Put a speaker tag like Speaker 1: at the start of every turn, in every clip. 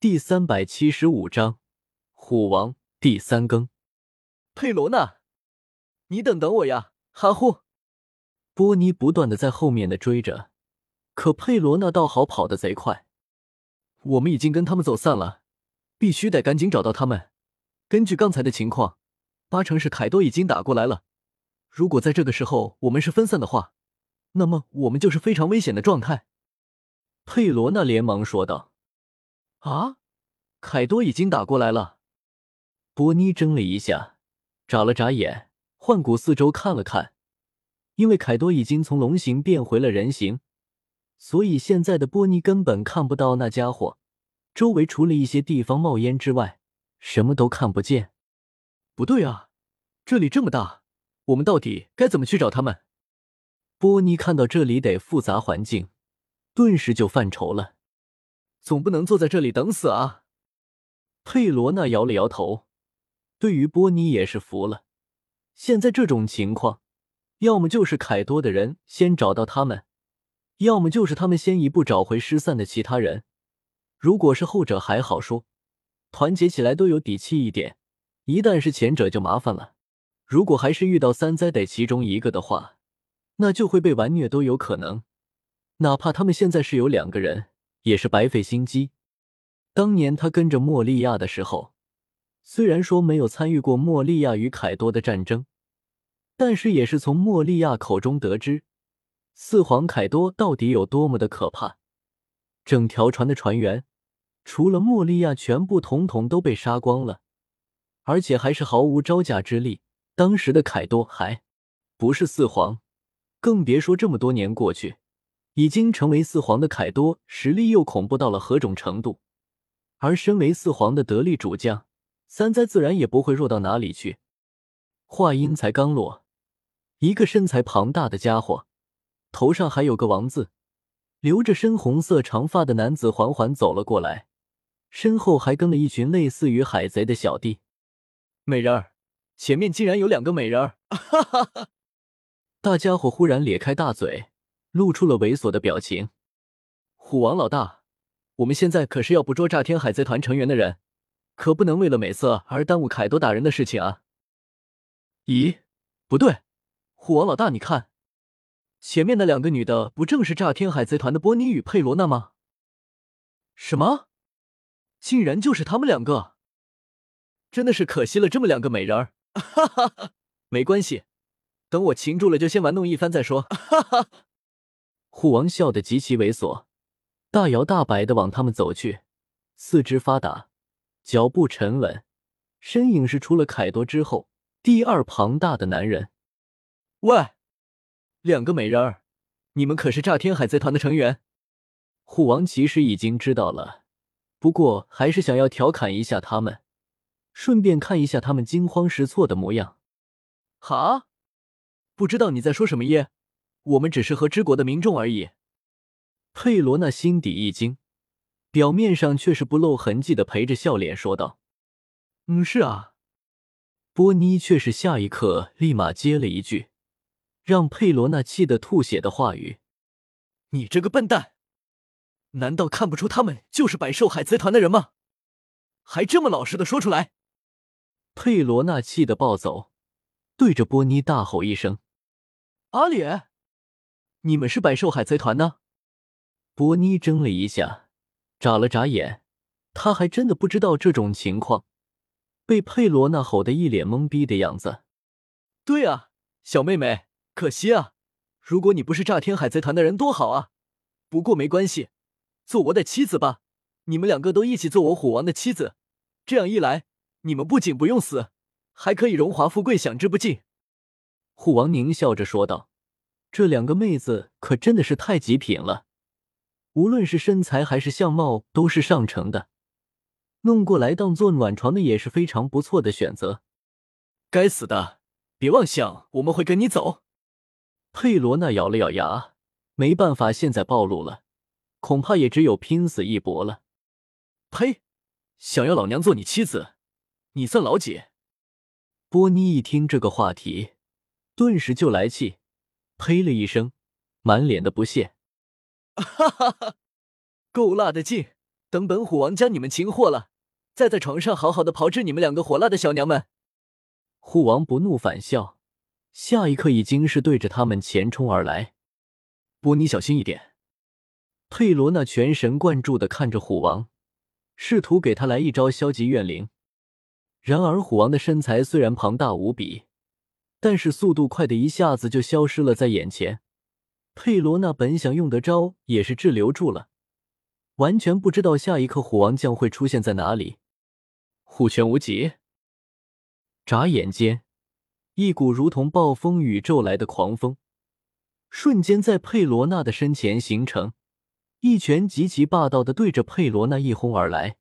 Speaker 1: 第三百七十五章虎王第三更。
Speaker 2: 佩罗娜，你等等我呀！哈呼！
Speaker 1: 波尼不断的在后面的追着，可佩罗娜倒好跑得贼快。
Speaker 2: 我们已经跟他们走散了，必须得赶紧找到他们。根据刚才的情况，八成是凯多已经打过来了。如果在这个时候我们是分散的话，那么我们就是非常危险的状态。
Speaker 1: 佩罗娜连忙说道：“
Speaker 2: 啊，凯多已经打过来了。”
Speaker 1: 波尼怔了一下，眨了眨眼，换骨四周看了看。因为凯多已经从龙形变回了人形，所以现在的波尼根本看不到那家伙。周围除了一些地方冒烟之外，什么都看不见。
Speaker 2: 不对啊，这里这么大，我们到底该怎么去找他们？
Speaker 1: 波尼看到这里得复杂环境，顿时就犯愁了。
Speaker 2: 总不能坐在这里等死啊！
Speaker 1: 佩罗娜摇了摇头，对于波尼也是服了。现在这种情况。要么就是凯多的人先找到他们，要么就是他们先一步找回失散的其他人。如果是后者还好说，团结起来都有底气一点；一旦是前者就麻烦了。如果还是遇到三灾得其中一个的话，那就会被完虐都有可能。哪怕他们现在是有两个人，也是白费心机。当年他跟着莫利亚的时候，虽然说没有参与过莫利亚与凯多的战争。但是也是从莫利亚口中得知，四皇凯多到底有多么的可怕。整条船的船员，除了莫利亚，全部统统都被杀光了，而且还是毫无招架之力。当时的凯多还不是四皇，更别说这么多年过去，已经成为四皇的凯多，实力又恐怖到了何种程度？而身为四皇的得力主将，三灾自然也不会弱到哪里去。话音才刚落。一个身材庞大的家伙，头上还有个王字，留着深红色长发的男子缓缓走了过来，身后还跟了一群类似于海贼的小弟。
Speaker 2: 美人儿，前面竟然有两个美人儿！哈哈哈！
Speaker 1: 大家伙忽然咧开大嘴，露出了猥琐的表情。
Speaker 2: 虎王老大，我们现在可是要捕捉炸天海贼团成员的人，可不能为了美色而耽误凯多打人的事情啊！咦，不对。虎王老大，你看，前面那两个女的，不正是炸天海贼团的波尼与佩罗娜吗？什么？竟然就是他们两个！真的是可惜了这么两个美人儿！哈哈哈，没关系，等我擒住了，就先玩弄一番再说！哈哈。
Speaker 1: 虎王笑得极其猥琐，大摇大摆的往他们走去，四肢发达，脚步沉稳，身影是除了凯多之后第二庞大的男人。
Speaker 2: 喂，两个美人儿，你们可是炸天海贼团的成员？
Speaker 1: 虎王其实已经知道了，不过还是想要调侃一下他们，顺便看一下他们惊慌失措的模样。
Speaker 2: 哈，不知道你在说什么耶？我们只是和之国的民众而已。
Speaker 1: 佩罗娜心底一惊，表面上却是不露痕迹的陪着笑脸说道：“
Speaker 2: 嗯，是啊。”
Speaker 1: 波妮却是下一刻立马接了一句。让佩罗娜气得吐血的话语，
Speaker 2: 你这个笨蛋，难道看不出他们就是百兽海贼团的人吗？还这么老实的说出来！
Speaker 1: 佩罗娜气得暴走，对着波尼大吼一声：“
Speaker 2: 阿脸，你们是百兽海贼团呢？”
Speaker 1: 波尼怔了一下，眨了眨眼，他还真的不知道这种情况，被佩罗娜吼得一脸懵逼的样子。
Speaker 2: 对啊，小妹妹。可惜啊，如果你不是炸天海贼团的人，多好啊！不过没关系，做我的妻子吧。你们两个都一起做我虎王的妻子，这样一来，你们不仅不用死，还可以荣华富贵享之不尽。
Speaker 1: 虎王狞笑着说道：“这两个妹子可真的是太极品了，无论是身材还是相貌都是上乘的，弄过来当做暖床的也是非常不错的选择。”
Speaker 2: 该死的，别妄想我们会跟你走！
Speaker 1: 佩罗娜咬了咬牙，没办法，现在暴露了，恐怕也只有拼死一搏了。
Speaker 2: 呸！想要老娘做你妻子，你算老几？
Speaker 1: 波妮一听这个话题，顿时就来气，呸了一声，满脸的不屑。
Speaker 2: 哈哈哈！够辣的劲，等本虎王将你们擒获了，再在床上好好的炮制你们两个火辣的小娘们。
Speaker 1: 虎王不怒反笑，下一刻已经是对着他们前冲而来。
Speaker 2: 波尼，小心一点！
Speaker 1: 佩罗娜全神贯注的看着虎王，试图给他来一招消极怨灵。然而虎王的身材虽然庞大无比，但是速度快的一下子就消失了在眼前。佩罗娜本想用的招也是滞留住了，完全不知道下一刻虎王将会出现在哪里。
Speaker 2: 虎拳无极。
Speaker 1: 眨眼间，一股如同暴风雨骤来的狂风，瞬间在佩罗娜的身前形成，一拳极其霸道的对着佩罗娜一轰而来。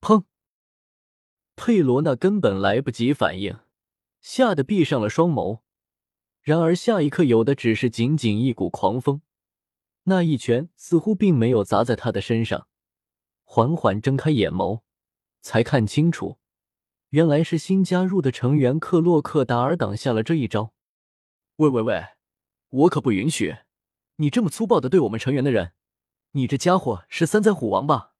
Speaker 1: 砰！佩罗娜根本来不及反应，吓得闭上了双眸。然而下一刻，有的只是仅仅一股狂风，那一拳似乎并没有砸在他的身上。缓缓睁开眼眸，才看清楚。原来是新加入的成员克洛克达尔挡下了这一招。
Speaker 2: 喂喂喂，我可不允许你这么粗暴的对我们成员的人！你这家伙是三灾虎王吧？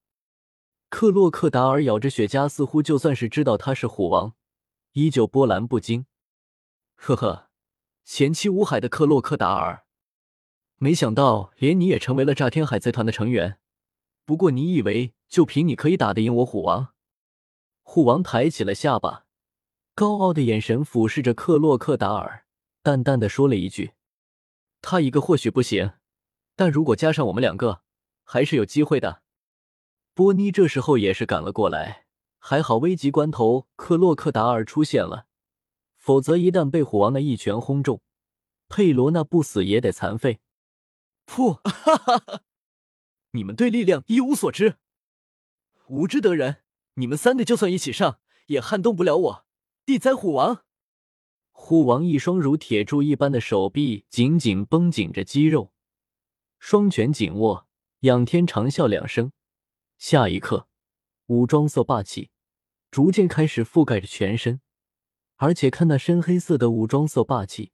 Speaker 1: 克洛克达尔咬着雪茄，似乎就算是知道他是虎王，依旧波澜不惊。
Speaker 2: 呵呵，前期无海的克洛克达尔，没想到连你也成为了炸天海贼团的成员。不过你以为就凭你可以打得赢我虎王？
Speaker 1: 虎王抬起了下巴，高傲的眼神俯视着克洛克达尔，淡淡的说了一句：“
Speaker 2: 他一个或许不行，但如果加上我们两个，还是有机会的。”
Speaker 1: 波妮这时候也是赶了过来，还好危急关头克洛克达尔出现了，否则一旦被虎王那一拳轰中，佩罗娜不死也得残废。
Speaker 2: 噗！哈哈哈！你们对力量一无所知，无知得人。你们三个就算一起上，也撼动不了我地灾虎王。
Speaker 1: 虎王一双如铁柱一般的手臂紧紧绷紧着肌肉，双拳紧握，仰天长啸两声。下一刻，武装色霸气逐渐开始覆盖着全身，而且看那深黑色的武装色霸气，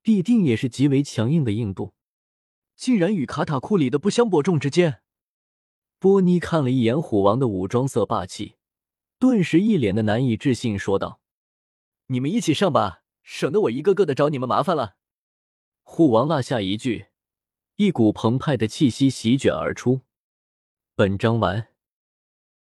Speaker 1: 必定也是极为强硬的硬度，
Speaker 2: 竟然与卡塔库里的不相伯仲之间。
Speaker 1: 波妮看了一眼虎王的武装色霸气，顿时一脸的难以置信，说道：“
Speaker 2: 你们一起上吧，省得我一个个的找你们麻烦了。”
Speaker 1: 虎王落下一句，一股澎湃的气息席卷而出。本章完。